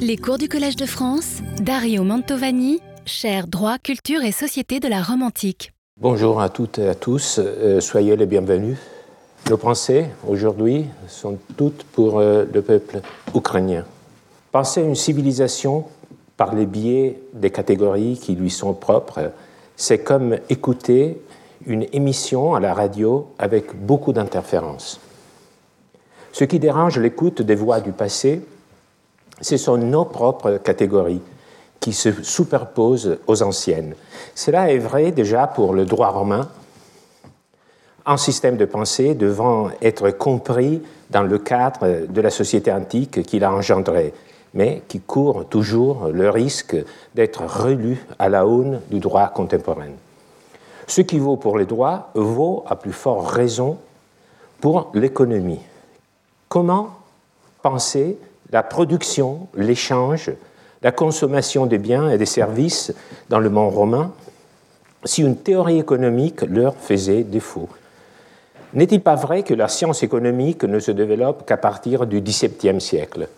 Les cours du Collège de France, Dario Mantovani, chaire droit, culture et société de la Rome antique. Bonjour à toutes et à tous, euh, soyez les bienvenus. Nos pensées aujourd'hui sont toutes pour euh, le peuple ukrainien. Penser une civilisation par les biais des catégories qui lui sont propres, c'est comme écouter une émission à la radio avec beaucoup d'interférences. Ce qui dérange l'écoute des voix du passé, ce sont nos propres catégories qui se superposent aux anciennes. Cela est vrai déjà pour le droit romain, un système de pensée devant être compris dans le cadre de la société antique qu'il a engendré, mais qui court toujours le risque d'être relu à la aune du droit contemporain. Ce qui vaut pour les droits vaut à plus forte raison pour l'économie. Comment penser la production, l'échange, la consommation des biens et des services dans le monde romain si une théorie économique leur faisait défaut N'est-il pas vrai que la science économique ne se développe qu'à partir du XVIIe siècle?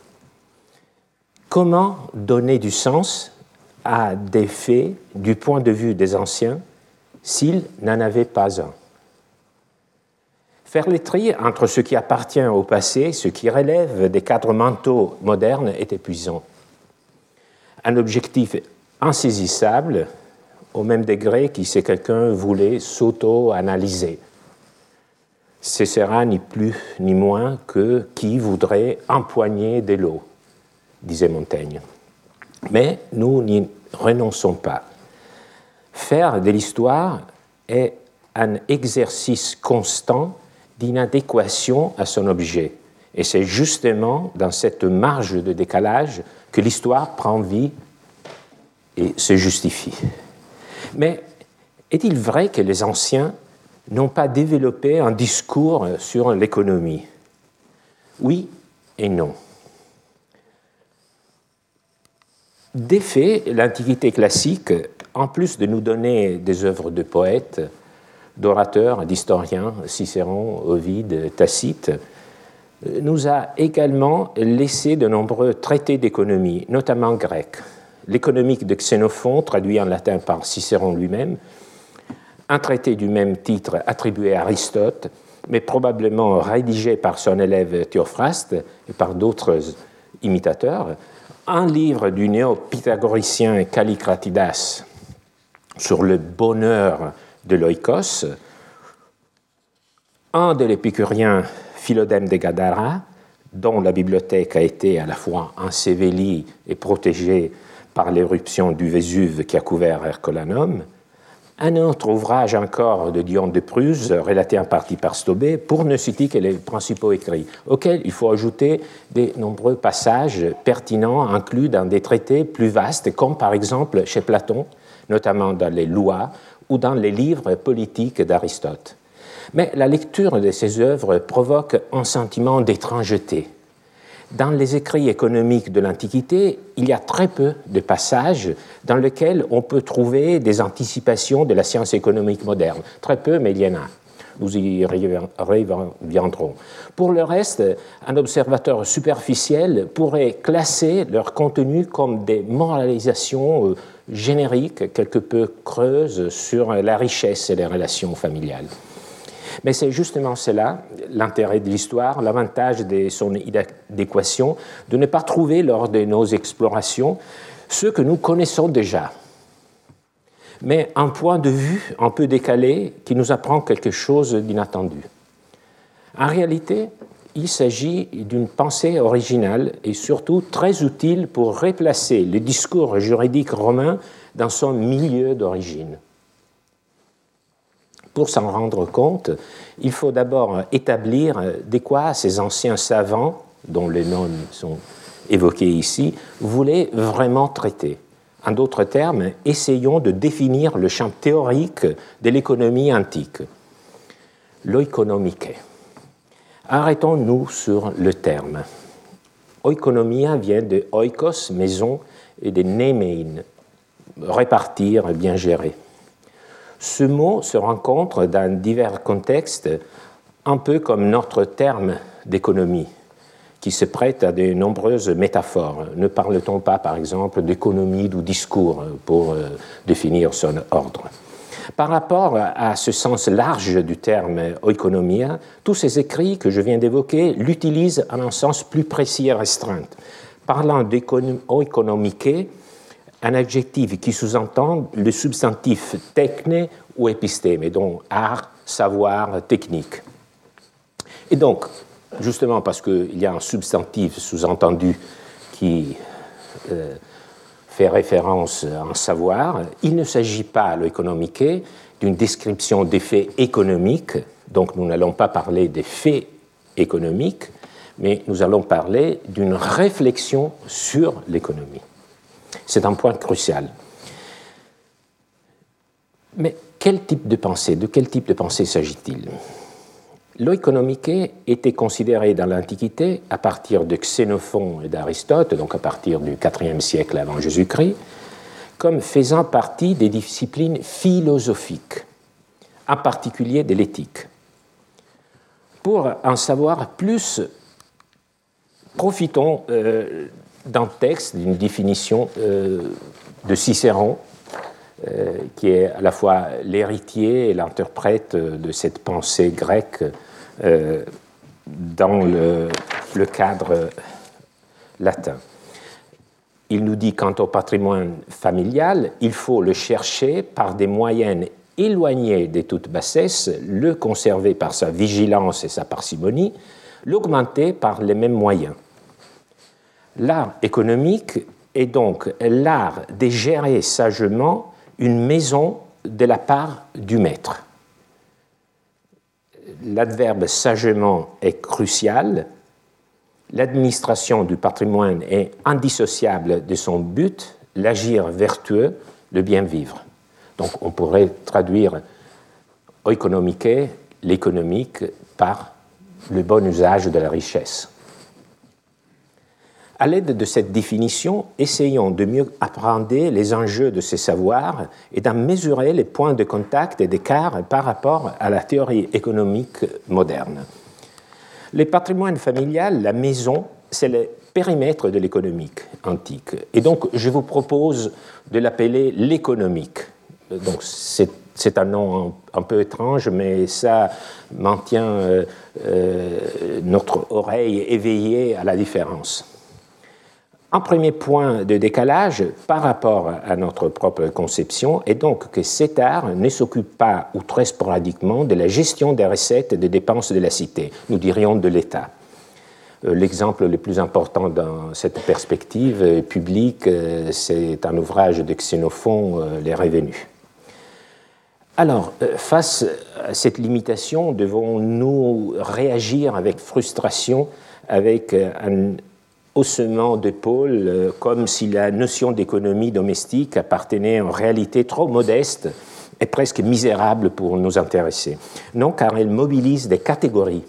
Comment donner du sens à des faits du point de vue des anciens s'il n'en avait pas un? Faire les tri entre ce qui appartient au passé, ce qui relève des cadres mentaux modernes, est épuisant. Un objectif insaisissable, au même degré que si quelqu'un voulait s'auto-analyser. Ce sera ni plus ni moins que qui voudrait empoigner de l'eau, disait Montaigne. Mais nous n'y renonçons pas. Faire de l'histoire est un exercice constant d'inadéquation à son objet. Et c'est justement dans cette marge de décalage que l'histoire prend vie et se justifie. Mais est-il vrai que les anciens n'ont pas développé un discours sur l'économie? Oui et non. D'effet, l'Antiquité classique en plus de nous donner des œuvres de poètes, d'orateurs, d'historiens, Cicéron, Ovide, Tacite, nous a également laissé de nombreux traités d'économie, notamment grecs. L'économique de Xénophon, traduit en latin par Cicéron lui-même, un traité du même titre attribué à Aristote, mais probablement rédigé par son élève Théophraste et par d'autres imitateurs, un livre du néo-pythagoricien Callicratidas, sur le bonheur de l'oikos, un de l'épicurien Philodème de Gadara, dont la bibliothèque a été à la fois ensevelie et protégée par l'éruption du Vésuve qui a couvert Hercolanum, un autre ouvrage encore de Dion de Prusse, relaté en partie par Stobé, pour ne citer que les principaux écrits, auxquels il faut ajouter des nombreux passages pertinents inclus dans des traités plus vastes, comme par exemple chez Platon, notamment dans les lois ou dans les livres politiques d'Aristote. Mais la lecture de ces œuvres provoque un sentiment d'étrangeté. Dans les écrits économiques de l'Antiquité, il y a très peu de passages dans lesquels on peut trouver des anticipations de la science économique moderne. Très peu, mais il y en a. Nous y reviendrons. Pour le reste, un observateur superficiel pourrait classer leur contenu comme des moralisations génériques, quelque peu creuses sur la richesse et les relations familiales. Mais c'est justement cela, l'intérêt de l'histoire, l'avantage de son adéquation, de ne pas trouver lors de nos explorations ce que nous connaissons déjà, mais un point de vue un peu décalé qui nous apprend quelque chose d'inattendu. En réalité, il s'agit d'une pensée originale et surtout très utile pour replacer le discours juridique romain dans son milieu d'origine. Pour s'en rendre compte, il faut d'abord établir de quoi ces anciens savants, dont les noms sont évoqués ici, voulaient vraiment traiter. En d'autres termes, essayons de définir le champ théorique de l'économie antique. L'oikonomike. Arrêtons-nous sur le terme. Oikonomia vient de oikos, maison, et de nemein, répartir, bien gérer. Ce mot se rencontre dans divers contextes, un peu comme notre terme d'économie, qui se prête à de nombreuses métaphores. Ne parle-t-on pas, par exemple, d'économie ou discours pour euh, définir son ordre? Par rapport à ce sens large du terme oikonomia, tous ces écrits que je viens d'évoquer l'utilisent en un sens plus précis et restreint. Parlant d'oikonomike, un adjectif qui sous-entend le substantif techne ou épistéme, donc art, savoir, technique. Et donc, justement parce qu'il y a un substantif sous-entendu qui euh, fait référence à un savoir, il ne s'agit pas, l'économique, d'une description des faits économiques, donc nous n'allons pas parler des faits économiques, mais nous allons parler d'une réflexion sur l'économie. C'est un point crucial. Mais quel type de pensée, de quel type de pensée s'agit-il? L'oikonomike était considéré dans l'Antiquité, à partir de Xénophon et d'Aristote, donc à partir du IVe siècle avant Jésus-Christ, comme faisant partie des disciplines philosophiques, en particulier de l'éthique. Pour en savoir plus, profitons euh, d'un texte, d'une définition euh, de Cicéron, euh, qui est à la fois l'héritier et l'interprète de cette pensée grecque euh, dans le, cadre latin. Il nous dit quant au patrimoine familial, il faut le chercher par des moyens éloignés de toute bassesse, le conserver par sa vigilance et sa parcimonie, l'augmenter par les mêmes moyens. L'art économique est donc l'art de gérer sagement une maison de la part du maître l'adverbe sagement est crucial. L'administration du patrimoine est indissociable de son but, l'agir vertueux, le bien vivre. Donc on pourrait traduire l'économique, par le bon usage de la richesse. À l'aide de cette définition, essayons de mieux apprendre les enjeux de ces savoirs et d'en mesurer les points de contact et d'écart par rapport à la théorie économique moderne. Le patrimoine familial, la maison, c'est le périmètre de l'économique antique. Et donc, je vous propose de l'appeler l'économique. Donc, c'est un nom un, peu étrange, mais ça maintient euh, euh, notre oreille éveillée à la différence. Un premier point de décalage par rapport à notre propre conception est donc que cet art ne s'occupe pas ou très sporadiquement de la gestion des recettes et des dépenses de la cité, nous dirions de l'État. Euh, l'exemple le plus important dans cette perspective publique, euh, c'est un ouvrage de Xénophon, euh, Les revenus. Alors, face à cette limitation, devons-nous réagir avec frustration, avec un haussement d'épaule, euh, comme si la notion d'économie domestique appartenait en réalité trop modeste et presque misérable pour nous intéresser. Non, car elle mobilise des catégories.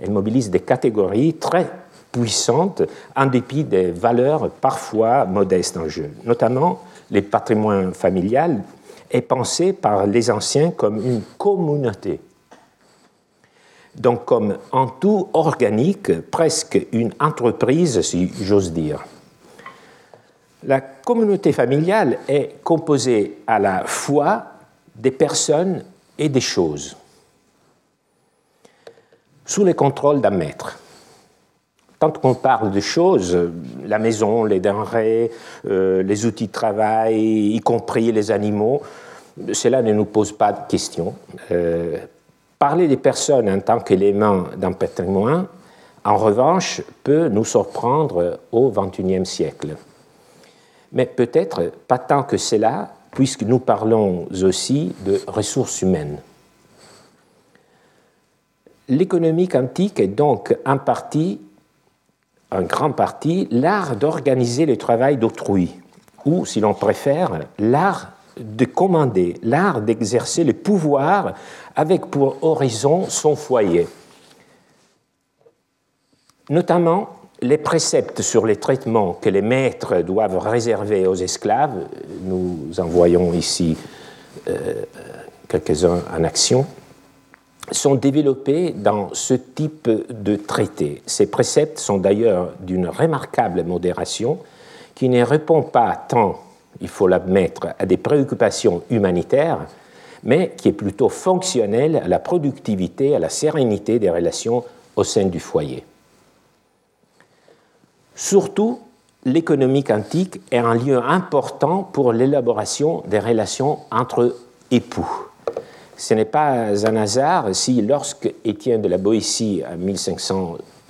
Elle mobilise des catégories très puissantes en dépit des valeurs parfois modestes en jeu. Notamment, le patrimoine familial est pensé par les anciens comme une communauté donc comme en tout organique, presque une entreprise, si j'ose dire. La communauté familiale est composée à la fois des personnes et des choses, sous le contrôle d'un maître. Tant qu'on parle de choses, la maison, les denrées, euh, les outils de travail, y compris les animaux, cela ne nous pose pas de questions. Euh, Parler des personnes en tant qu'éléments d'un patrimoine, en revanche, peut nous surprendre au XXIe siècle. Mais peut-être pas tant que cela, puisque nous parlons aussi de ressources humaines. L'économie quantique est donc en partie, en grande partie, l'art d'organiser le travail d'autrui, ou, si l'on préfère, l'art de commander, l'art d'exercer le pouvoir avec pour horizon son foyer. Notamment les préceptes sur les traitements que les maîtres doivent réserver aux esclaves, nous en voyons ici euh, quelques-uns en action, sont développés dans ce type de traité. Ces préceptes sont d'ailleurs d'une remarquable modération qui ne répond pas tant, il faut l'admettre, à des préoccupations humanitaires, mais qui est plutôt fonctionnelle à la productivité, à la sérénité des relations au sein du foyer. Surtout, l'économie antique est un lieu important pour l'élaboration des relations entre époux. Ce n'est pas un hasard si, lorsque Étienne de la Boétie, en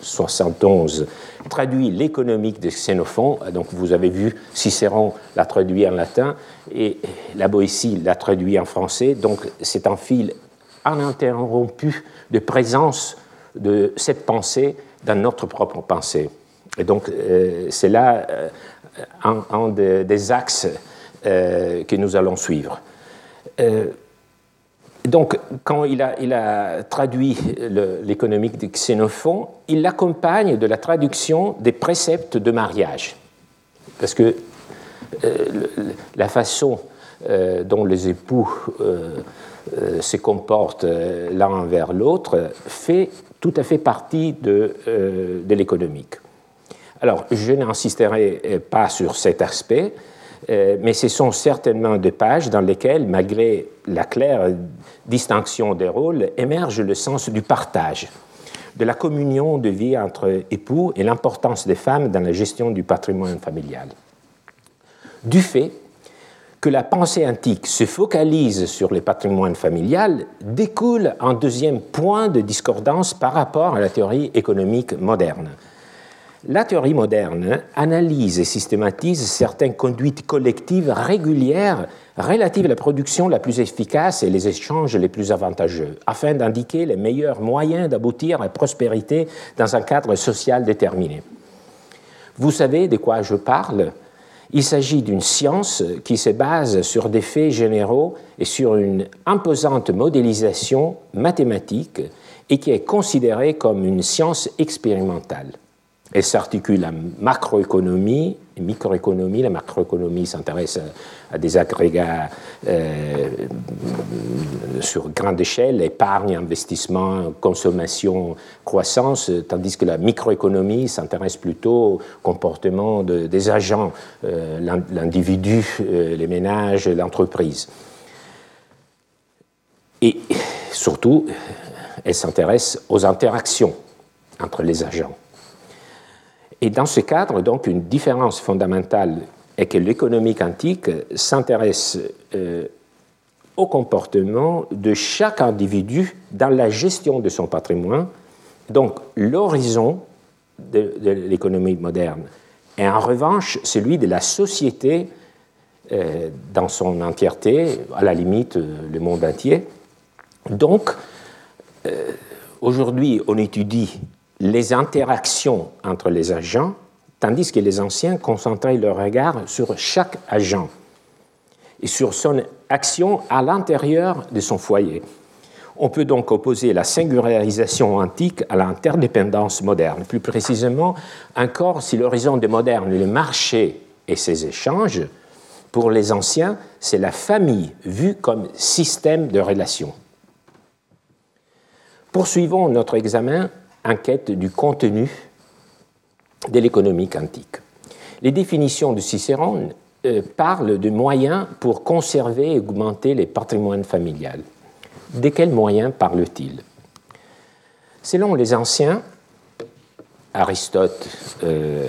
1571, traduit l'économique de Xénophon, donc vous avez vu, Cicéron l'a traduit en latin et la Boétie l'a traduit en français, donc c'est un fil ininterrompu de présence de cette pensée dans notre propre pensée. Et donc euh, c'est là euh, un, des, axes euh, que nous allons suivre donc, quand il a, traduit l'économique de Xénophon, il l'accompagne de la traduction des préceptes de mariage. Parce que euh, la façon euh, dont les époux euh, se comportent l'un envers l'autre fait tout à fait partie de, de l'économique. Alors, je n'insisterai pas sur cet aspect, euh, mais ce sont certainement des pages dans lesquelles, malgré la claire distinction des rôles, émerge le sens du partage, de la communion de vie entre époux et l'importance des femmes dans la gestion du patrimoine familial. Du fait que la pensée antique se focalise sur le patrimoine familial découle un deuxième point de discordance par rapport à la théorie économique moderne la théorie moderne analyse et systématise certaines conduites collectives régulières relatives à la production la plus efficace et les échanges les plus avantageux, afin d'indiquer les meilleurs moyens d'aboutir à la prospérité dans un cadre social déterminé. Vous savez de quoi je parle Il s'agit d'une science qui se base sur des faits généraux et sur une imposante modélisation mathématique et qui est considérée comme une science expérimentale. Elle s'articule en macroéconomie microéconomie. La macroéconomie s'intéresse à, des agrégats euh, sur grande échelle, épargne, investissement, consommation, croissance, tandis que la microéconomie s'intéresse plutôt au comportement des agents, euh, l'individu, euh, les ménages, l'entreprise. Et surtout, elle s'intéresse aux interactions entre les agents. Et dans ce cadre, donc, une différence fondamentale est que l'économie quantique s'intéresse euh, au comportement de chaque individu dans la gestion de son patrimoine. Donc, l'horizon de, l'économie moderne est en revanche celui de la société euh, dans son entièreté, à la limite euh, le monde entier. Donc, aujourd'hui, on étudie les interactions entre les agents, tandis que les anciens concentraient leur regard sur chaque agent et sur son action à l'intérieur de son foyer. On peut donc opposer la singularisation antique à l'interdépendance moderne. Plus précisément, encore si l'horizon des modernes est le marché et ses échanges, pour les anciens, c'est la famille vue comme système de relations. Poursuivons notre examen enquête du contenu de l'économie quantique. Les définitions de Cicéron euh, parlent de moyens pour conserver et augmenter les patrimoines familiales. De quels moyens parle-t-il Selon les anciens, Aristote euh,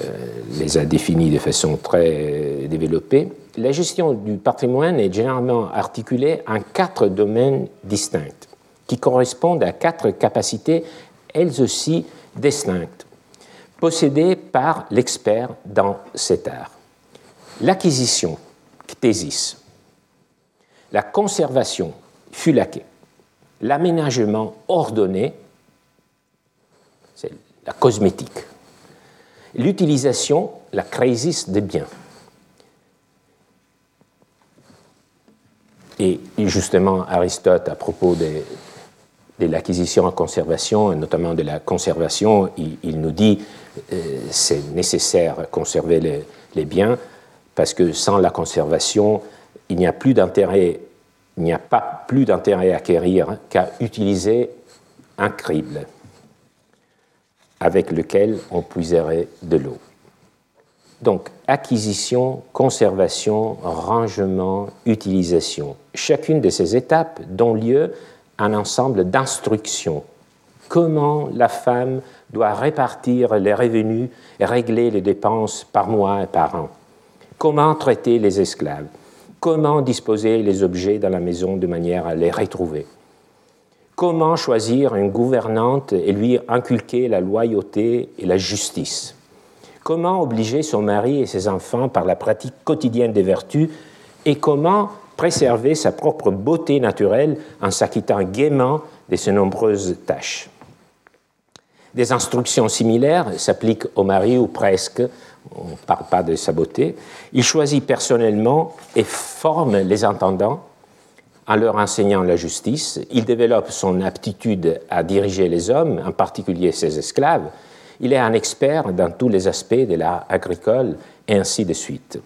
les a définis de façon très développée, la gestion du patrimoine est généralement articulée en quatre domaines distincts qui correspondent à quatre capacités elles aussi distinctes, possédées par l'expert dans cet art. L'acquisition, ctésis, la conservation, fulaké, l'aménagement ordonné, c'est la cosmétique, l'utilisation, la crisis des biens. Et justement, Aristote, à propos des, de l'acquisition en conservation, et notamment de la conservation, il, nous dit euh, c'est nécessaire conserver les, biens parce que sans la conservation, il n'y a plus d'intérêt, il n'y a pas plus d'intérêt à acquérir qu'à utiliser un crible avec lequel on puiserait de l'eau. Donc, acquisition, conservation, rangement, utilisation. Chacune de ces étapes donne lieu un ensemble d'instructions. Comment la femme doit répartir les revenus et régler les dépenses par mois et par an. Comment traiter les esclaves. Comment disposer les objets dans la maison de manière à les retrouver. Comment choisir une gouvernante et lui inculquer la loyauté et la justice Comment obliger son mari et ses enfants par la pratique quotidienne des vertus Et comment préserver sa propre beauté naturelle en s'acquittant gaiement de ses nombreuses tâches Des instructions similaires s'appliquent au mari ou presque, on ne parle pas de sa beauté. Il choisit personnellement et forme les intendants en leur enseignant la justice, il développe son aptitude à diriger les hommes, en particulier ses esclaves. Il est un expert dans tous les aspects de l'art agricole et ainsi de suite.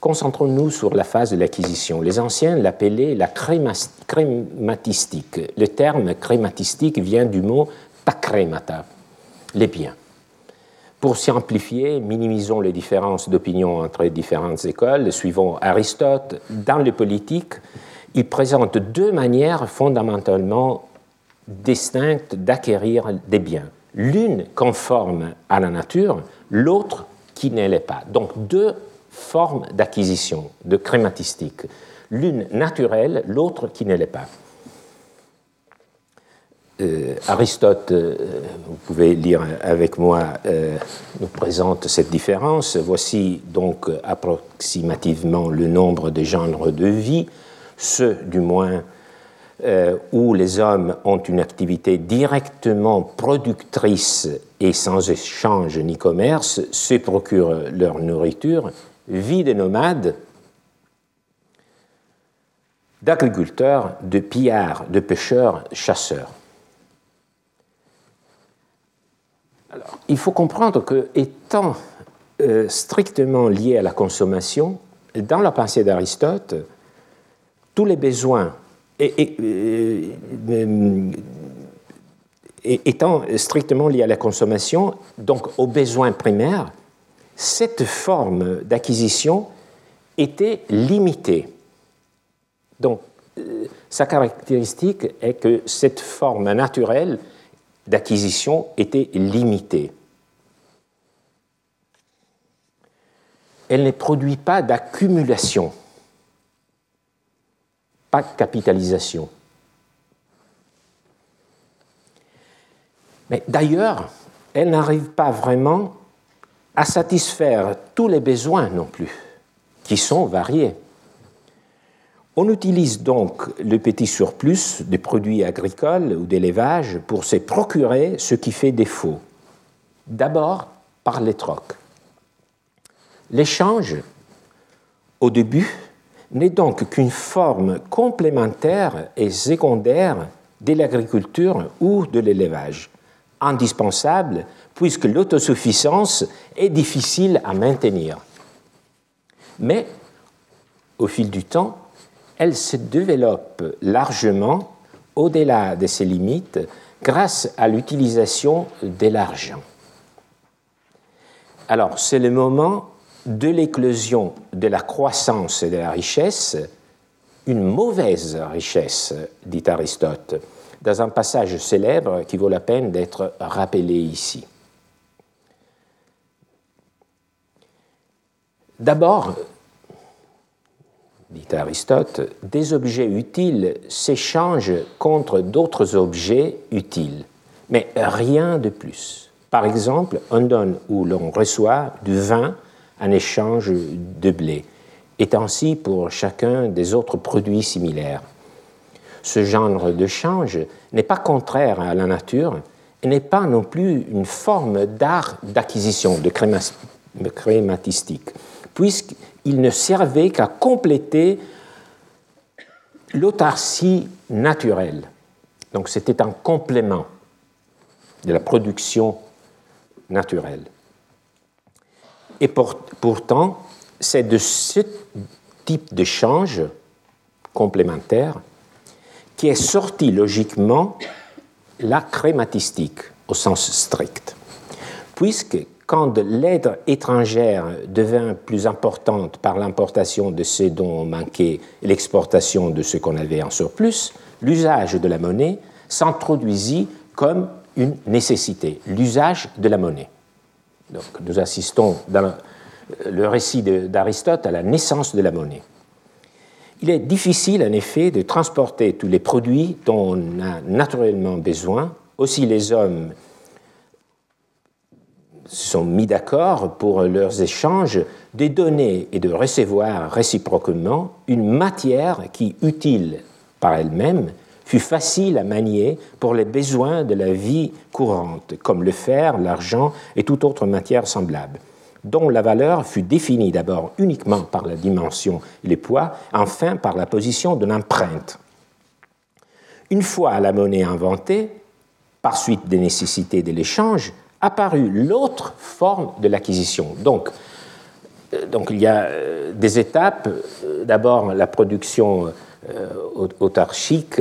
Concentrons-nous sur la phase de l'acquisition. Les anciens l'appelaient la crématistique. Le terme crématistique vient du mot pakremata, les biens. Pour simplifier, minimisons les différences d'opinion entre les différentes écoles. Suivons Aristote. Dans le politique, il présente deux manières fondamentalement distinctes d'acquérir des biens. L'une conforme à la nature, l'autre qui ne l'est pas. Donc deux formes d'acquisition, de crématistique. L'une naturelle, l'autre qui ne l'est pas. Euh, Aristote, euh, vous pouvez lire avec moi, euh, nous présente cette différence. Voici donc approximativement le nombre de genres de vie ceux du moins où les hommes ont une activité directement productrice et sans échange ni commerce, se procurent leur nourriture, vie de nomades, d'agriculteurs, de pillards, de pêcheurs, chasseurs. Il faut comprendre que, étant euh, strictement lié à la consommation, dans la pensée d'Aristote, tous les besoins euh, étant strictement liés à la consommation, donc aux besoins primaires, cette forme d'acquisition était limitée. Donc, euh, sa caractéristique est que cette forme naturelle d'acquisition était limitée. Elle ne produit pas d'accumulation pas capitalisation. Mais d'ailleurs, elle n'arrive pas vraiment à satisfaire tous les besoins non plus, qui sont variés. On utilise donc le petit surplus des produits agricoles ou d'élevage pour se procurer ce qui fait défaut. D'abord par les trocs. L'échange, au début, n'est donc qu'une forme complémentaire et secondaire de l'agriculture ou de l'élevage, indispensable puisque l'autosuffisance est difficile à maintenir. Mais, au fil du temps, elle se développe largement au-delà de ses limites grâce à l'utilisation de l'argent. Alors, c'est le moment de l'éclosion de la croissance et de la richesse, une mauvaise richesse, dit Aristote, dans un passage célèbre qui vaut la peine d'être rappelé ici. D'abord, dit Aristote, des objets utiles s'échangent contre d'autres objets utiles, mais rien de plus. Par exemple, on donne ou l'on reçoit du vin un échange de blé, est ainsi pour chacun des autres produits similaires. Ce genre de change n'est pas contraire à la nature et n'est pas non plus une forme d'art d'acquisition, de crématistique, puisqu'il ne servait qu'à compléter l'autarcie naturelle. Donc c'était un complément de la production naturelle. Et pourtant, c'est de ce type d'échange, change complémentaire qui est sorti logiquement la crématistique au sens strict, puisque quand l'aide étrangère devint plus importante par l'importation de ce dont on manquait et l'exportation de ce qu'on avait en surplus, l'usage de la monnaie s'introduisit comme une nécessité, l'usage de la monnaie. Donc, nous assistons dans le récit d'Aristote à la naissance de la monnaie. Il est difficile, en effet, de transporter tous les produits dont on a naturellement besoin. Aussi, les hommes sont mis d'accord pour leurs échanges de donner et de recevoir réciproquement une matière qui, utile par elle-même, fut facile à manier pour les besoins de la vie courante, comme le fer, l'argent et toute autre matière semblable, dont la valeur fut définie d'abord uniquement par la dimension et les poids, enfin par la position d'une empreinte. Une fois la monnaie inventée, par suite des nécessités de l'échange, apparut l'autre forme de l'acquisition. Donc, euh, donc, il y a euh, des étapes. Euh, d'abord, la production autarchique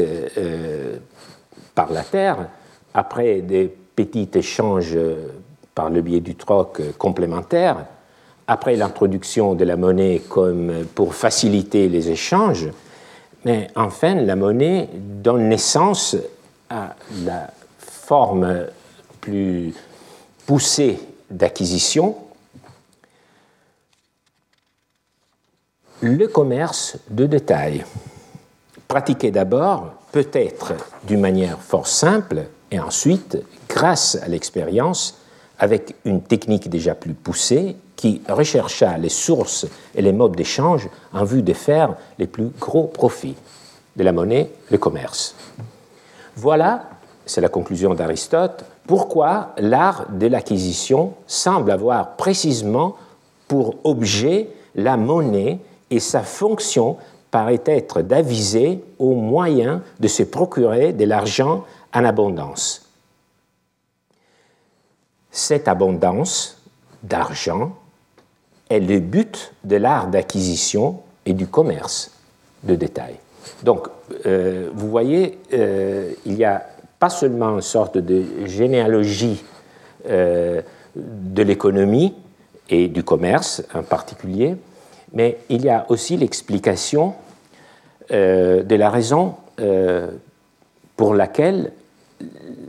par la terre, après des petits échanges par le biais du troc complémentaire, après l'introduction de la monnaie comme pour faciliter les échanges, mais enfin la monnaie donne naissance à la forme plus poussée d'acquisition, le commerce de détail, pratiqué d'abord peut-être d'une manière fort simple et ensuite, grâce à l'expérience, avec une technique déjà plus poussée qui rechercha les sources et les modes d'échange en vue de faire les plus gros profits de la monnaie, le commerce. Voilà, c'est la conclusion d'Aristote, pourquoi l'art de l'acquisition semble avoir précisément pour objet la monnaie et sa fonction paraît être d'aviser aux moyens de se procurer de l'argent en abondance? Cette abondance d'argent est le but de l'art d'acquisition et du commerce de détail. Donc, euh, vous voyez, euh, il y a pas seulement une sorte de généalogie euh, de l'économie et du commerce en particulier, mais il y a aussi l'explication euh, de la raison euh, pour laquelle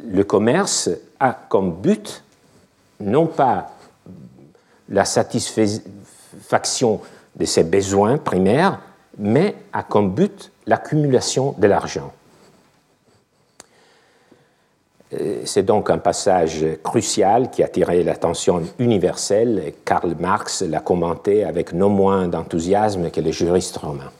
le commerce a comme but non pas la satisfaction de ses besoins primaires, mais a comme but l'accumulation de l'argent. Euh, c'est donc un passage crucial qui a attiré l'attention universelle. Karl Marx l'a commenté avec non moins d'enthousiasme que les juristes romains.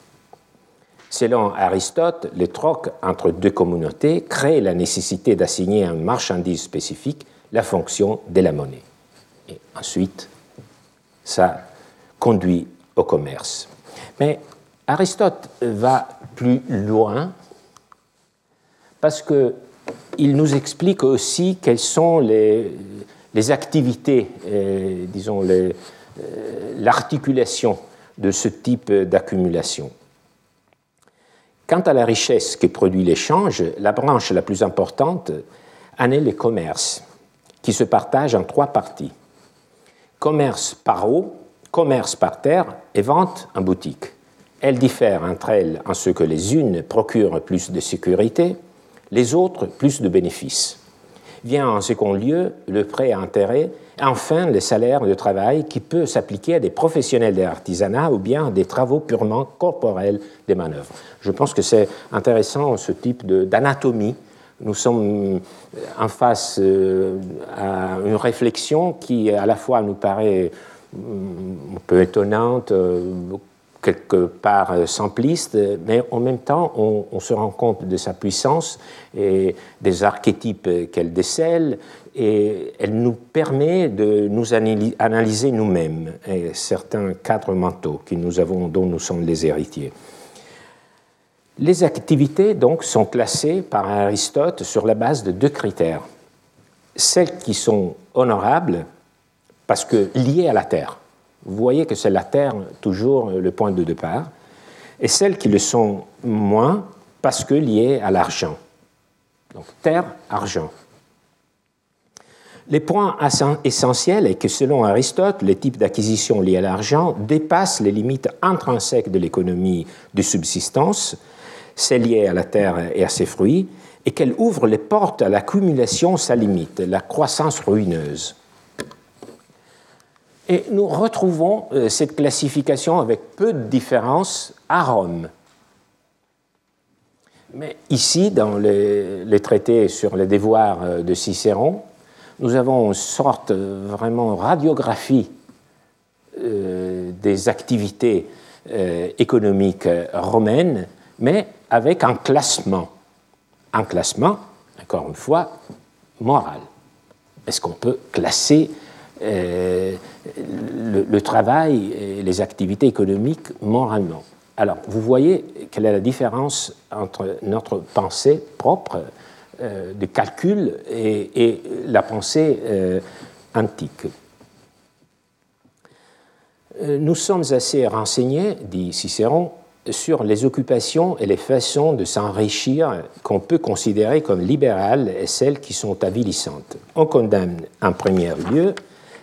Selon Aristote, le troc entre deux communautés crée la nécessité d'assigner à un marchandise spécifique la fonction de la monnaie. Et ensuite, ça conduit au commerce. Mais Aristote va plus loin parce que il nous explique aussi quelles sont les, activités, euh, disons, euh, l'articulation de ce type d'accumulation. Quant à la richesse que produit l'échange, la branche la plus importante en est le commerce, qui se partage en trois parties. Commerce par eau, commerce par terre et vente en boutique. Elles diffèrent entre elles en ce que les unes procurent plus de sécurité, les autres plus de bénéfices. Vient en second lieu le prêt à intérêt, enfin le salaire de travail qui peut s'appliquer à des professionnels de l'artisanat ou bien à des travaux purement corporels des manœuvres. Je pense que c'est intéressant ce type d'anatomie. Nous sommes en face euh, à une réflexion qui à la fois nous paraît mm, un peu étonnante, euh, quelque part euh, simpliste, mais en même temps, on, se rend compte de sa puissance et des archétypes qu'elle décèle, et elle nous permet de nous analyser nous-mêmes et certains cadres mentaux que nous avons, dont nous sommes les héritiers. Les activités, donc, sont classées par Aristote sur la base de deux critères. Celles qui sont honorables, parce que liées à la terre, vous voyez que c'est la Terre toujours le point de départ, et celles qui le sont moins parce que liées à l'argent. Donc terre, argent. Les points essentiels est que selon Aristote, le type d'acquisition lié à l'argent dépasse les limites intrinsèques de l'économie de subsistance, c'est lié à la terre et à ses fruits, et qu'elle ouvre les portes à l'accumulation sa limite, la croissance ruineuse. Et nous retrouvons euh, cette classification avec peu de différence à Rome. Mais ici, dans les, traités sur les devoirs euh, de Cicéron, nous avons une sorte euh, vraiment radiographie des activités économiques romaines, mais avec un classement. Un classement, encore une fois, moral. Est-ce qu'on peut classer le, travail et les activités économiques moralement alors, vous voyez quelle est la différence entre notre pensée propre euh, de calcul et, la pensée euh, antique. Euh, nous sommes assez renseignés, dit Cicéron, sur les occupations et les façons de s'enrichir qu'on peut considérer comme libérales et celles qui sont avilissantes. On condamne en premier lieu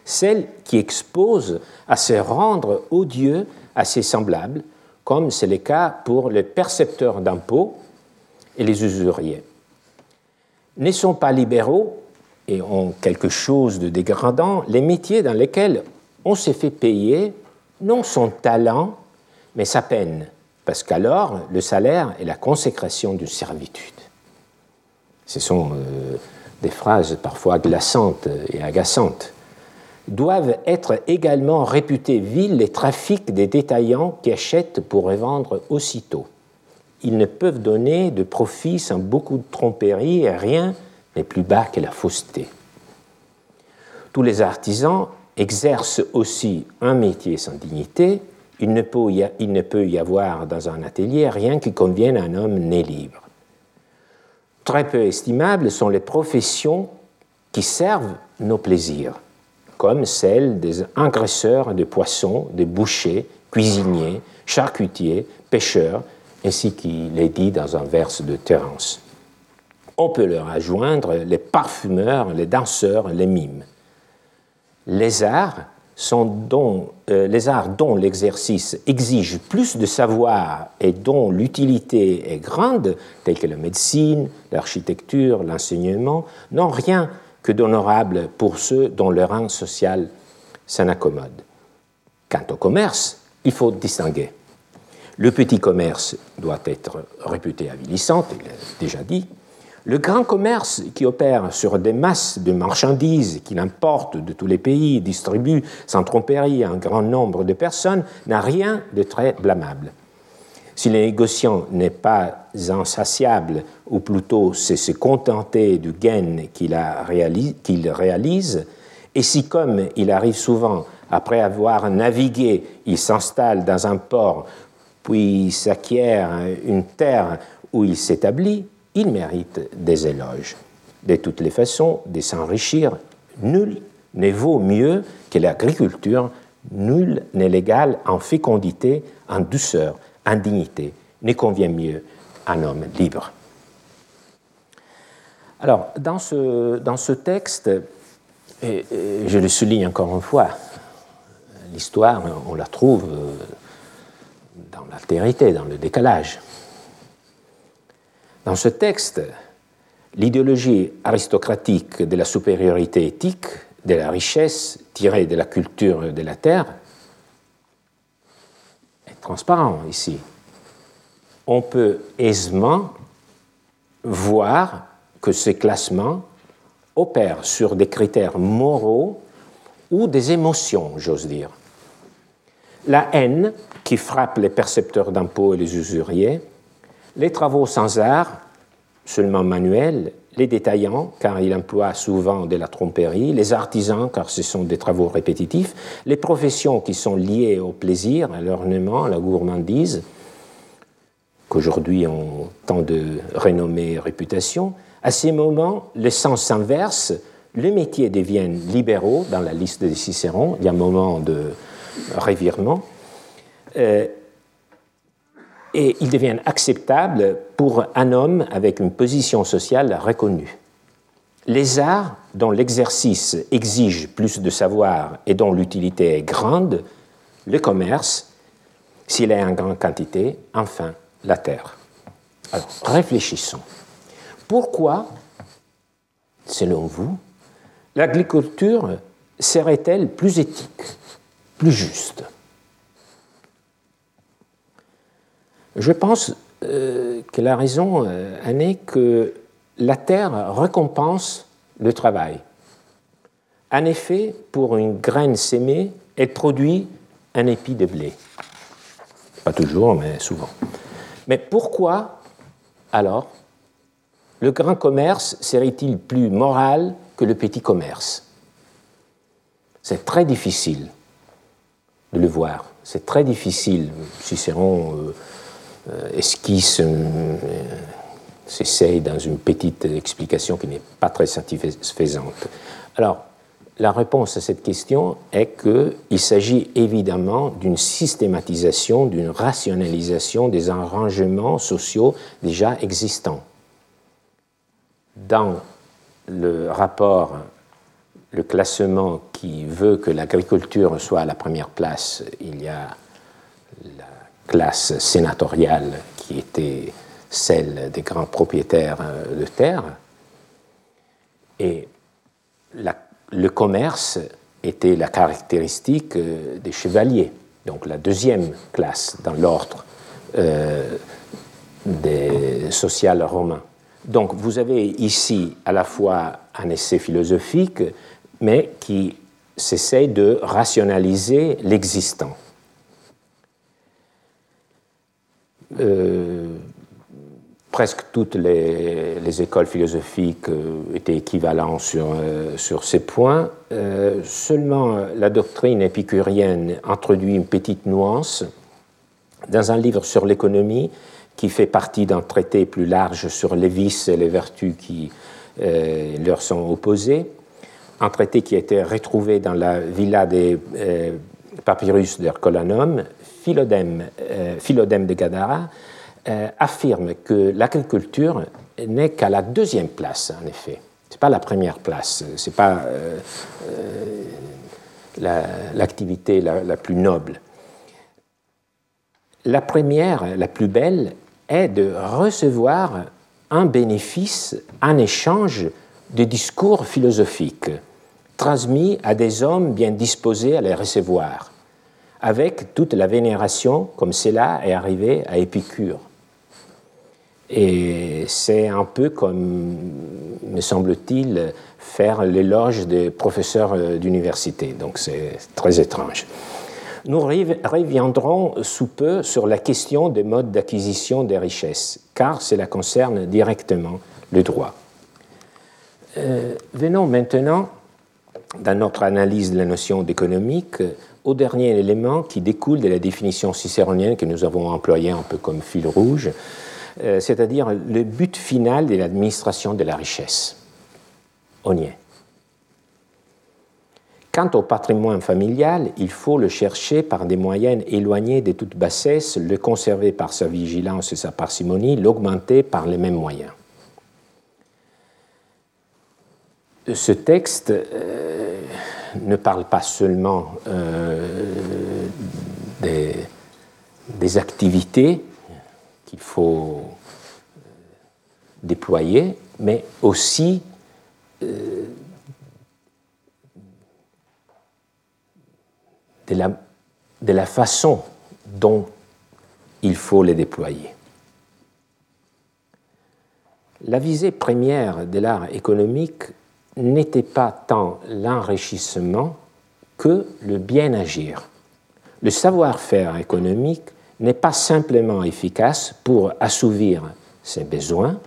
celles qui exposent à se rendre odieux à ses semblables comme c'est le cas pour les percepteurs d'impôts et les usuriers. Ne sont pas libéraux et ont quelque chose de dégradant les métiers dans lesquels on s'est fait payer non son talent, mais sa peine, parce qu'alors le salaire est la consécration d'une servitude. Ce sont euh, des phrases parfois glaçantes et agaçantes doivent être également réputés vils les trafics des détaillants qui achètent pour revendre aussitôt. Ils ne peuvent donner de profit sans beaucoup de tromperie et rien n'est plus bas que la fausseté. Tous les artisans exercent aussi un métier sans dignité. Il ne, peut y il ne peut y avoir dans un atelier rien qui convienne à un homme né libre. Très peu estimables sont les professions qui servent nos plaisirs comme celle des engraisseurs de poissons, des bouchers, cuisiniers, charcutiers, pêcheurs, ainsi qu'il est dit dans un vers de Terence. On peut leur adjoindre les parfumeurs, les danseurs, les mimes. Les arts, sont dont, euh, les arts dont l'exercice exige plus de savoir et dont l'utilité est grande, tels que la médecine, l'architecture, l'enseignement, n'ont rien que d'honorables pour ceux dont le rang social s'en accommode. Quant au commerce, il faut distinguer. Le petit commerce doit être réputé avilissant, il l'a déjà dit. Le grand commerce qui opère sur des masses de marchandises qu'il importe de tous les pays, distribue sans tromperie un grand nombre de personnes, n'a rien de très blâmable. Si le négociant n'est pas insatiable, ou plutôt c'est se contenter du gain qu'il réalise, et si comme il arrive souvent, après avoir navigué, il s'installe dans un port, puis s'acquiert une terre où il s'établit, il mérite des éloges. De toutes les façons, de s'enrichir, nul ne vaut mieux que l'agriculture, nul n'est légal en fécondité, en douceur, indignité ne convient mieux à un homme libre. Alors, dans ce, dans ce texte, et, je le souligne encore une fois, l'histoire, on la trouve dans l'altérité, dans le décalage. Dans ce texte, l'idéologie aristocratique de la supériorité éthique, de la richesse tirée de la culture de la terre, transparent ici. On peut aisément voir que ces classements opèrent sur des critères moraux ou des émotions, j'ose dire. La haine qui frappe les percepteurs d'impôts et les usuriers, les travaux sans art, seulement manuels, les détaillants, car ils emploient souvent de la tromperie, les artisans, car ce sont des travaux répétitifs, les professions qui sont liées au plaisir, à l'ornement, à la gourmandise, qu'aujourd'hui ont tant de renommée et réputation. À ces moments, le sens s'inverse, les métiers deviennent libéraux dans la liste des Cicéron, il y a un moment de revirement. Euh, et ils deviennent acceptables pour un homme avec une position sociale reconnue. Les arts dont l'exercice exige plus de savoir et dont l'utilité est grande, le commerce, s'il est en grande quantité, enfin la terre. Alors, réfléchissons. Pourquoi, selon vous, l'agriculture serait-elle plus éthique, plus juste? Je pense euh, que la raison euh, en est que la terre récompense le travail. En effet, pour une graine sémée, elle produit un épi de blé. Pas toujours, mais souvent. Mais pourquoi, alors, le grand commerce serait-il plus moral que le petit commerce? C'est très difficile de le voir. C'est très difficile. Cicéron euh, esquisse, euh, s'essaye dans une petite explication qui n'est pas très satisfaisante. Alors, la réponse à cette question est qu'il s'agit évidemment d'une systématisation, d'une rationalisation des arrangements sociaux déjà existants. Dans le rapport, le classement qui veut que l'agriculture soit à la première place, il y a la classe sénatoriale qui était celle des grands propriétaires euh, de terre, et le commerce était la caractéristique euh, des chevaliers, donc la deuxième classe dans l'ordre euh, social romains. Donc vous avez ici à la fois un essai philosophique, mais qui s'essaie de rationaliser l'existant. Euh, presque toutes les, écoles philosophiques euh, étaient équivalentes sur, euh, sur ces points. seulement la doctrine épicurienne introduit une petite nuance dans un livre sur l'économie qui fait partie d'un traité plus large sur les vices et les vertus qui leur sont opposées. Un traité qui a été retrouvé dans la villa des papyrus d'Hercolanum, Philodème, Philodème de Gadara, euh, affirme que l'agriculture n'est qu'à la deuxième place, en effet. Ce n'est pas la première place, ce n'est pas euh, euh, l'activité la, plus noble. La première, la plus belle, est de recevoir un bénéfice en échange de discours philosophiques transmis à des hommes bien disposés à les recevoir, avec toute la vénération comme cela est arrivé à Épicure. Et c'est un peu comme, me semble-t-il, faire l'éloge des professeurs euh, d'université. Donc c'est très étrange. Nous reviendrons sous peu sur la question des modes d'acquisition des richesses, car cela concerne directement le droit. Euh, venons maintenant, dans notre analyse de la notion d'économique, au dernier élément qui découle de la définition cicéronienne que nous avons employée un peu comme fil rouge, euh, c'est-à-dire le but final de l'administration de la richesse. On y est. Quant au patrimoine familial, il faut le chercher par des moyens éloignés de toute bassesse, le conserver par sa vigilance et sa parcimonie, l'augmenter par les mêmes moyens. Ce texte euh, ne parle pas seulement euh, des, activités qu'il faut euh, déployer, mais aussi euh, de la façon dont il faut les déployer. La visée première de l'art économique n'était pas tant l'enrichissement que le bien agir. Le savoir-faire économique n'est pas simplement efficace pour assouvir ses besoins,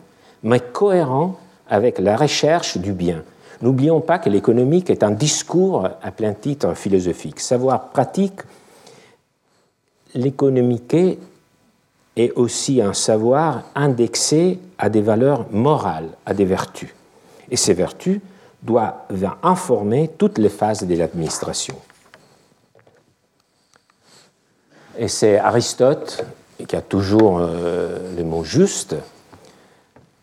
mais cohérent avec la recherche du bien. N'oublions pas que l'économique est un discours à plein titre philosophique. Savoir pratique, l'économique est aussi un savoir indexé à des valeurs morales, à des vertus. Et ces vertus doivent informer toutes les phases de l'administration. Et c'est Aristote qui a toujours euh, le mot juste,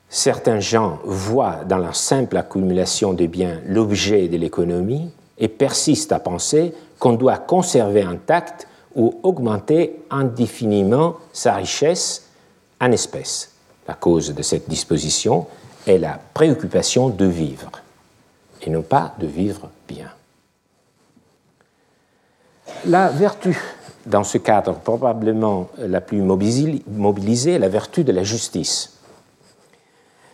certains gens voient dans la simple accumulation des biens l'objet de l'économie et persistent à penser qu'on doit conserver intact ou augmenter indéfiniment sa richesse en espèces. La cause de cette disposition est la préoccupation de vivre, et non pas de vivre bien. La vertu, dans ce cadre probablement la plus mobilisée, est la vertu de la justice,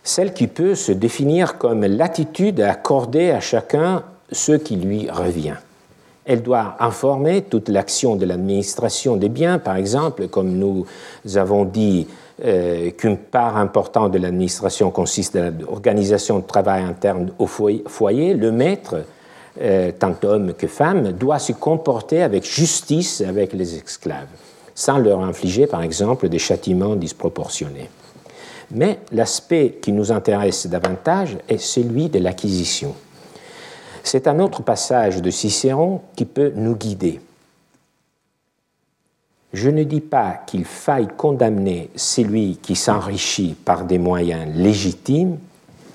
celle qui peut se définir comme l'attitude à accorder à chacun ce qui lui revient. Elle doit informer toute l'action de l'administration des biens, par exemple, comme nous avons dit euh, qu'une part importante de l'administration consiste dans l'organisation de travail interne au foyer, le maître, euh, tant homme que femme, doit se comporter avec justice avec les esclaves, sans leur infliger, par exemple, des châtiments disproportionnés. Mais l'aspect qui nous intéresse davantage est celui de l'acquisition. C'est un autre passage de Cicéron qui peut nous guider. Je ne dis pas qu'il faille condamner celui qui s'enrichit par des moyens légitimes,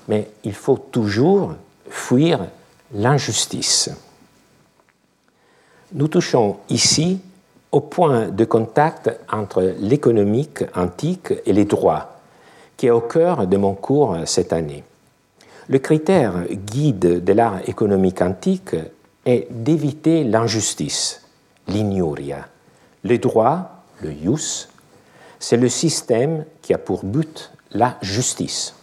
mais il faut toujours fuir l'injustice. Nous touchons ici au point de contact entre l'économique antique et les droits, qui est au cœur de mon cours cette année. Le critère guide de l'art économique antique est d'éviter l'injustice, l'ignoria, le droit, le ius, c'est le système qui a pour but la justice.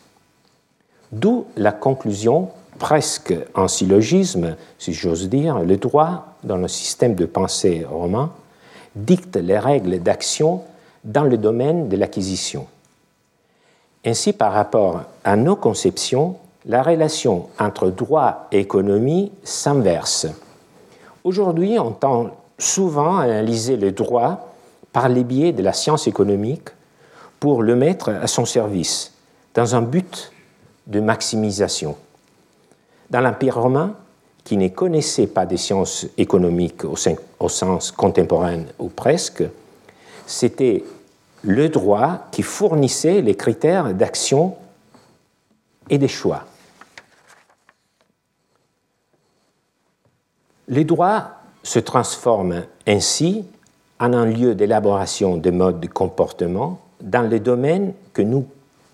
D'où la conclusion, presque en syllogisme, si j'ose dire, le droit, dans le système de pensée romain, dicte les règles d'action dans le domaine de l'acquisition. Ainsi, par rapport à nos conceptions, la relation entre droit et économie s'inverse. Aujourd'hui, on tend souvent analyser le droit par les biais de la science économique pour le mettre à son service, dans un but de maximisation. Dans l'Empire romain, qui ne connaissait pas des sciences économiques au, sens contemporain ou presque, c'était le droit qui fournissait les critères d'action et des choix. Les droits se transforme ainsi en un lieu d'élaboration de modes de comportement dans les domaines que nous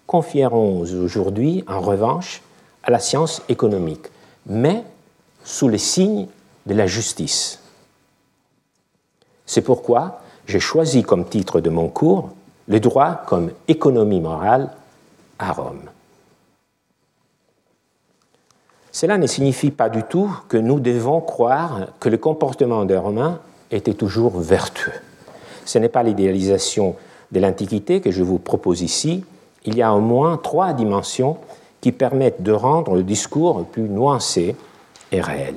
confierons aujourd'hui, en revanche, à la science économique, mais sous les signes de la justice. C'est pourquoi j'ai choisi comme titre de mon cours le droit comme économie morale à Rome. Cela ne signifie pas du tout que nous devons croire que le comportement des Romains était toujours vertueux. Ce n'est pas l'idéalisation de l'Antiquité que je vous propose ici. Il y a au moins trois dimensions qui permettent de rendre le discours plus nuancé et réel.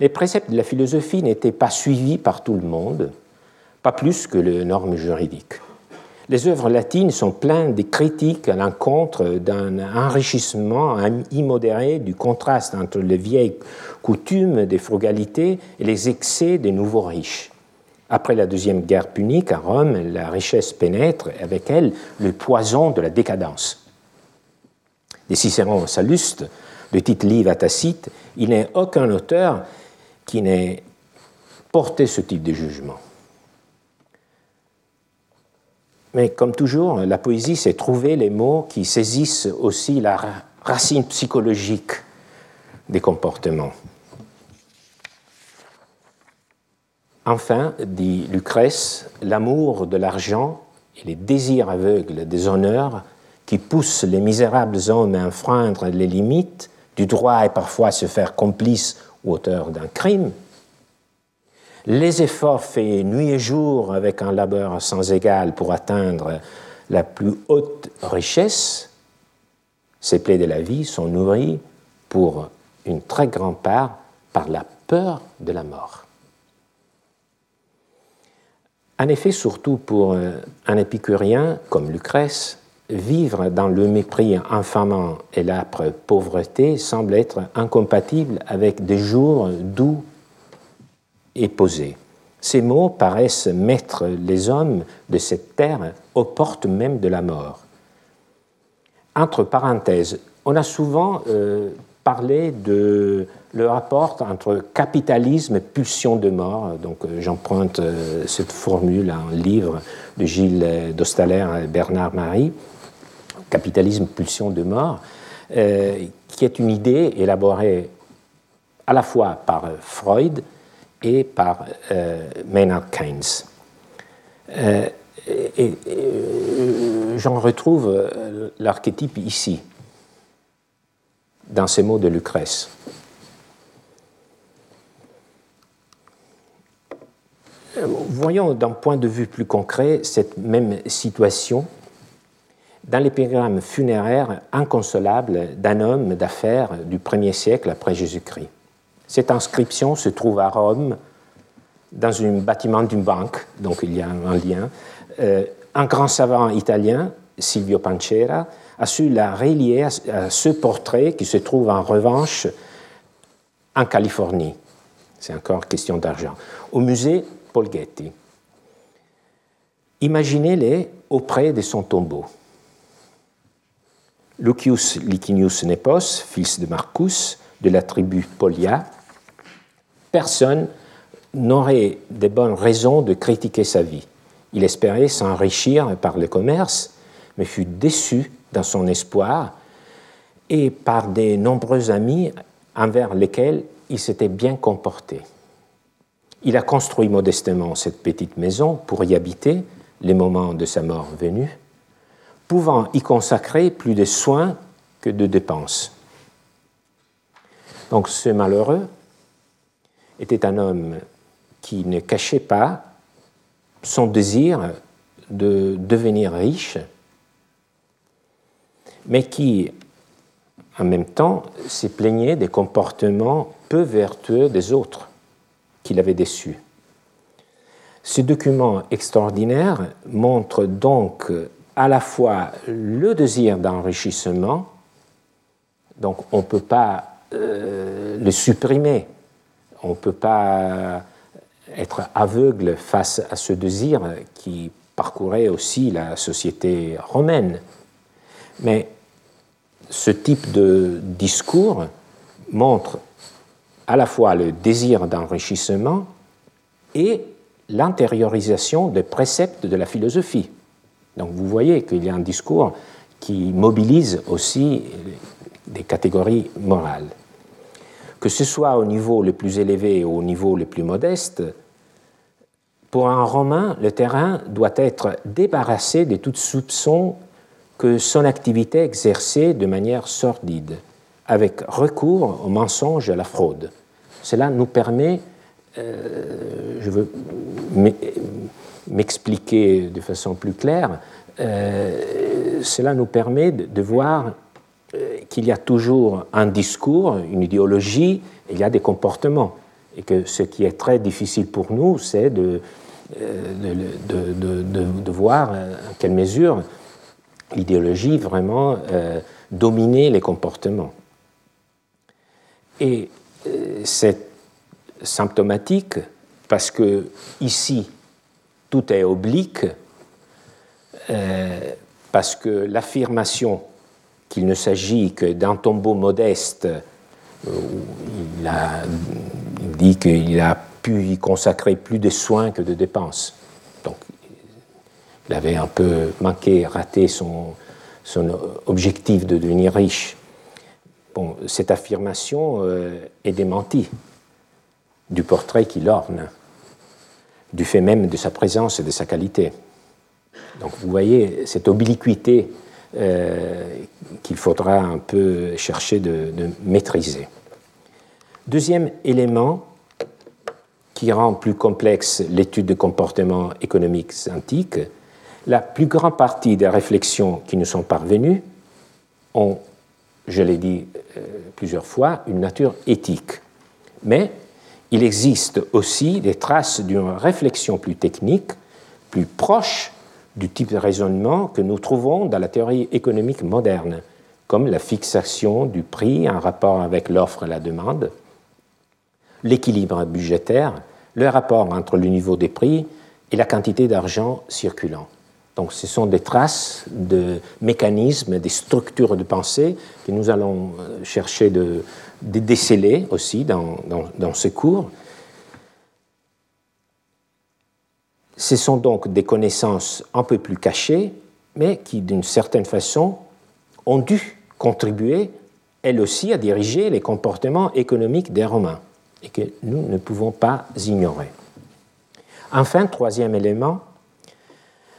Les préceptes de la philosophie n'étaient pas suivis par tout le monde, pas plus que les normes juridiques. Les œuvres latines sont pleines de critiques à l'encontre d'un enrichissement immodéré du contraste entre les vieilles coutumes des frugalités et les excès des nouveaux riches. Après la deuxième guerre punique à Rome, la richesse pénètre avec elle le poison de la décadence. Des Cicéron à Salluste, de Tite Live à Tacite, il n'est aucun auteur qui n'ait porté ce type de jugement. Mais comme toujours, la poésie, c'est trouver les mots qui saisissent aussi la racine psychologique des comportements. Enfin, dit Lucrèce, l'amour de l'argent et les désirs aveugles des honneurs qui poussent les misérables hommes à enfreindre les limites du droit et parfois à se faire complice ou auteur d'un crime, les efforts faits nuit et jour avec un labeur sans égal pour atteindre la plus haute richesse, ces plaies de la vie sont nourris pour une très grande part par la peur de la mort. En effet, surtout pour un épicurien comme Lucrèce, vivre dans le mépris infamant et l'âpre pauvreté semble être incompatible avec des jours doux Ces mots paraissent mettre les hommes de cette terre aux portes même de la mort. Entre parenthèses, on a souvent euh, parlé de le rapport entre capitalisme et pulsion de mort. Donc euh, j'emprunte euh, cette formule à un livre de Gilles Dostaler et Bernard Marie, Capitalisme, pulsion de mort, qui est une idée élaborée à la fois par Freud et par Maynard Keynes. et j'en retrouve l'archétype ici dans ces mots de Lucrèce. Voyons d'un point de vue plus concret cette même situation dans l'épigramme funéraire inconsolable d'un homme d'affaires du 1er siècle après Jésus-Christ. Cette inscription se trouve à Rome, dans un bâtiment d'une banque, donc il y a un lien. Euh, un grand savant italien, Silvio Pancera, a su la relier à ce portrait qui se trouve en revanche en Californie. C'est encore question d'argent. Au musée Paul Getty. Imaginez-les auprès de son tombeau. Lucius Licinius Nepos, fils de Marcus, de la tribu Polia, personne n'aurait de bonnes raisons de critiquer sa vie. Il espérait s'enrichir par le commerce, mais fut déçu dans son espoir et par des nombreux amis envers lesquels il s'était bien comporté. Il a construit modestement cette petite maison pour y habiter les moments de sa mort venus, pouvant y consacrer plus de soins que de dépenses. Donc ce malheureux était un homme qui ne cachait pas son désir de devenir riche mais qui, en même temps, s'est plaigné des comportements peu vertueux des autres qu'il avait déçus. Ce document extraordinaire montre donc à la fois le désir d'enrichissement, donc on ne peut pas euh, le supprimer, on ne peut pas être aveugle face à ce désir qui parcourait aussi la société romaine. Mais ce type de discours montre à la fois le désir d'enrichissement et l'intériorisation des préceptes de la philosophie. Donc vous voyez qu'il y a un discours qui mobilise aussi des catégories morales. Que ce soit au niveau le plus élevé ou au niveau le plus modeste, pour un Romain, le terrain doit être débarrassé de toute soupçon que son activité exercée de manière sordide, avec recours au mensonge et à la fraude. Cela nous permet, euh, je veux m'expliquer de façon plus claire, euh, cela nous permet de, voir qu'il y a toujours un discours, une idéologie, il y a des comportements. Et que ce qui est très difficile pour nous, c'est de, de, de, voir en quelle mesure l'idéologie vraiment euh, les comportements. Et euh, c'est symptomatique parce que ici, tout est oblique, euh, parce que l'affirmation qu'il ne s'agit que d'un tombeau modeste, où il, a, dit qu'il a pu y consacrer plus de soins que de dépenses. Donc il avait un peu manqué, raté son, objectif de devenir riche. Bon, cette affirmation euh, est démentie du portrait qu'il orne, du fait même de sa présence et de sa qualité. Donc vous voyez cette obliquité euh, qu'il faudra un peu chercher de, maîtriser. Deuxième élément qui rend plus complexe l'étude de comportement économique antique, la plus grande partie des réflexions qui nous sont parvenues ont, je l'ai dit euh, plusieurs fois, une nature éthique. Mais il existe aussi des traces d'une réflexion plus technique, plus proche du type de raisonnement que nous trouvons dans la théorie économique moderne, comme la fixation du prix en rapport avec l'offre et la demande, l'équilibre budgétaire, le rapport entre le niveau des prix et la quantité d'argent circulant. Donc ce sont des traces de mécanismes, des structures de pensée que nous allons euh, chercher de, déceler aussi dans, dans ce cours. Ce sont donc des connaissances un peu plus cachées, mais qui d'une certaine façon ont dû contribuer, elles aussi, à diriger les comportements économiques des Romains et que nous ne pouvons pas ignorer. Enfin, troisième élément,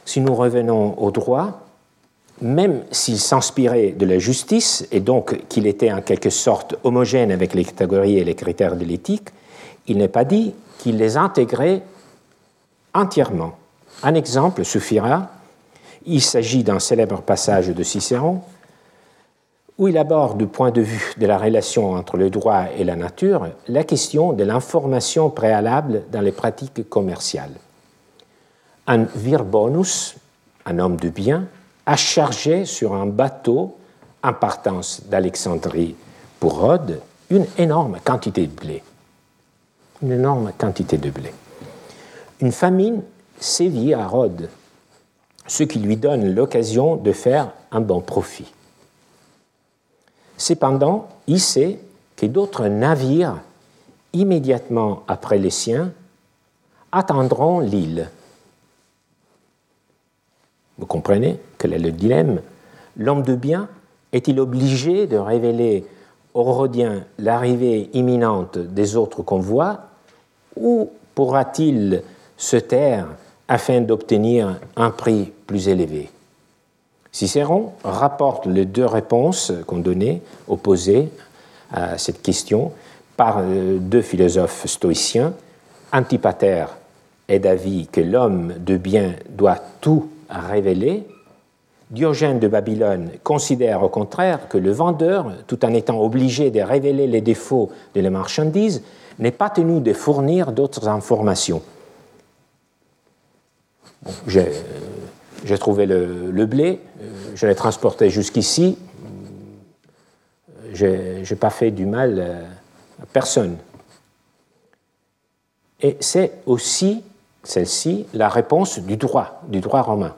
si nous revenons au droit, même s'il s'inspirait de la justice et donc qu'il était en quelque sorte homogène avec les catégories et les critères de l'éthique, il n'est pas dit qu'il les intégrait entièrement. Un exemple suffira. Il s'agit d'un célèbre passage de Cicéron où il aborde du point de vue de la relation entre le droit et la nature la question de l'information préalable dans les pratiques commerciales. Un vir bonus, un homme de bien, a chargé sur un bateau en partance d'Alexandrie pour Rhodes une énorme quantité de blé. Une énorme quantité de blé. Une famine sévit à Rhodes, ce qui lui donne l'occasion de faire un bon profit. Cependant, il sait que d'autres navires, immédiatement après les siens, attendront l'île. Vous comprenez quel est le dilemme? L'homme de bien est-il obligé de révéler aux Rhodiens l'arrivée imminente des autres convois ou pourra-t-il se taire afin d'obtenir un prix plus élevé Cicéron rapporte les deux réponses qu'on donnait, opposées à cette question, par euh, deux philosophes stoïciens. Antipater est d'avis que l'homme de bien doit tout révéler. Diogène de Babylone considère au contraire que le vendeur, tout en étant obligé de révéler les défauts de la marchandise, n'est pas tenu de fournir d'autres informations. J'ai trouvé le blé, je l'ai transporté jusqu'ici, je n'ai pas fait du mal à personne. Et c'est aussi, celle-ci, la réponse du droit, du droit romain.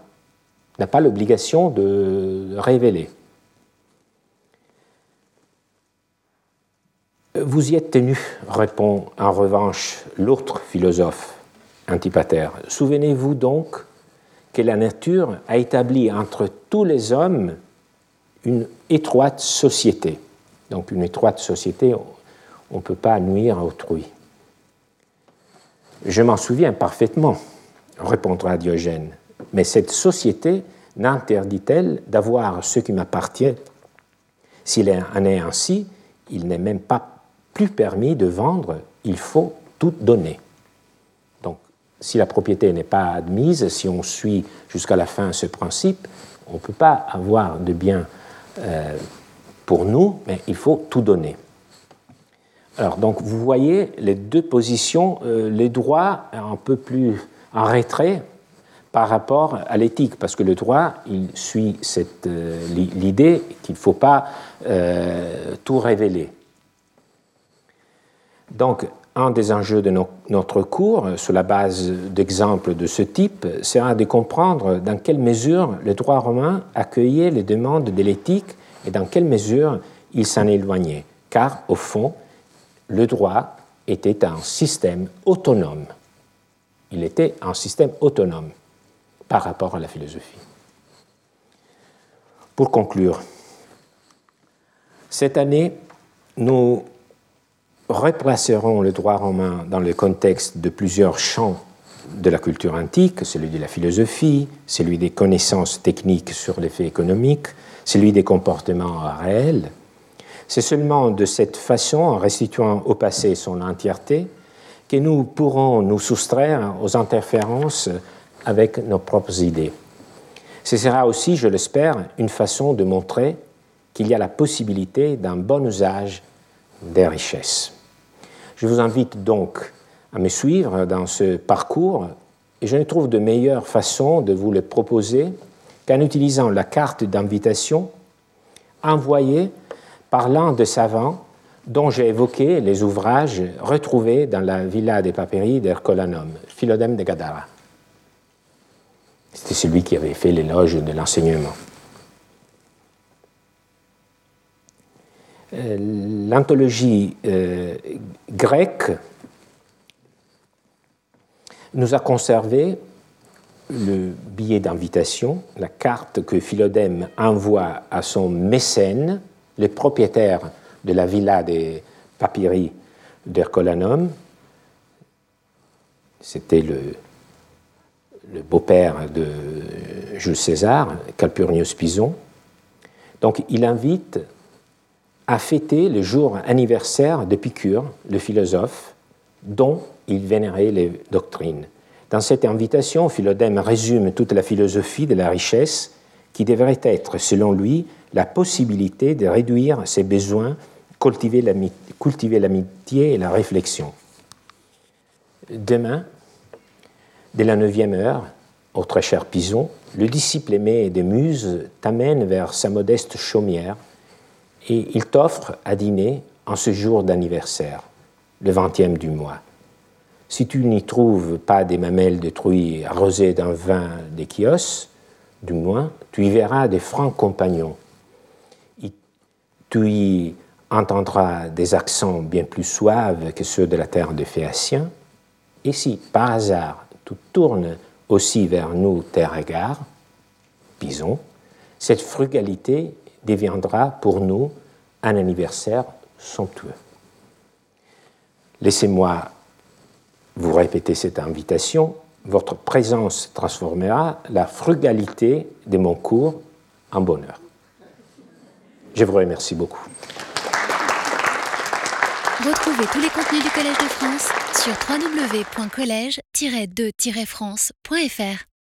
n'a pas l'obligation de révéler. Vous y êtes tenu, répond en revanche l'autre philosophe, Antipater. Souvenez-vous donc que la nature a établi entre tous les hommes une étroite société. Donc une étroite société, on ne peut pas nuire à autrui. Je m'en souviens parfaitement, répondra Diogène, mais cette société n'interdit-elle d'avoir ce qui m'appartient? S'il en est ainsi, il n'est même pas plus permis de vendre, il faut tout donner si la propriété n'est pas admise, si on suit jusqu'à la fin ce principe, on ne peut pas avoir de bien euh, pour nous, mais il faut tout donner. Alors, donc, vous voyez les deux positions, euh, les droits un peu plus en retrait par rapport à l'éthique, parce que le droit, il suit euh, l'idée qu'il ne faut pas tout révéler. Donc, un des enjeux de notre cours, sur la base d'exemples de ce type, sera de comprendre dans quelle mesure le droit romain accueillait les demandes de l'éthique et dans quelle mesure il s'en éloignait. Car, au fond, le droit était un système autonome. Il était un système autonome par rapport à la philosophie. Pour conclure, cette année, nous replacerons le droit romain dans le contexte de plusieurs champs de la culture antique, celui de la philosophie, celui des connaissances techniques sur les faits économiques, celui des comportements réels. C'est seulement de cette façon, en restituant au passé son entièreté, que nous pourrons nous soustraire aux interférences avec nos propres idées. Ce sera aussi, je l'espère, une façon de montrer qu'il y a la possibilité d'un bon usage des richesses. Je vous invite donc à me suivre dans ce parcours et je ne trouve de meilleure façon de vous le proposer qu'en utilisant la carte d'invitation envoyée par l'un des savants dont j'ai évoqué les ouvrages retrouvés dans la villa des Papéries d'Ercolanum, Philodème de Gadara. C'était celui qui avait fait l'éloge de l'enseignement. L'anthologie euh, grecque nous a conservé le billet d'invitation, la carte que Philodème envoie à son mécène, le propriétaire de la villa des Papyri d'Hercolanum. C'était le beau-père de Jules César, Calpurnius Pison. Donc il invite à fêter le jour anniversaire d'Épicure, le philosophe, dont il vénérait les doctrines. Dans cette invitation, Philodème résume toute la philosophie de la richesse qui devrait être, selon lui, la possibilité de réduire ses besoins, cultiver l'amitié et la réflexion. Demain, dès la neuvième heure, au très cher Pison, le disciple aimé des muses t'amène vers sa modeste chaumière et il t'offre à dîner en ce jour d'anniversaire, le vingtième du mois. Si tu n'y trouves pas des mamelles de truie arrosées d'un vin d'échios, du moins, tu y verras des francs compagnons. Tu y entendras des accents bien plus suaves que ceux de la terre de Phéaciens. Et si, par hasard, tu tournes aussi vers nous tes regards, Pison, cette frugalité deviendra pour nous un anniversaire somptueux. Laissez-moi vous répéter cette invitation. Votre présence transformera la frugalité de mon cours en bonheur. Je vous remercie beaucoup. Retrouvez tous les contenus du Collège de France sur www.colège-2-france.fr.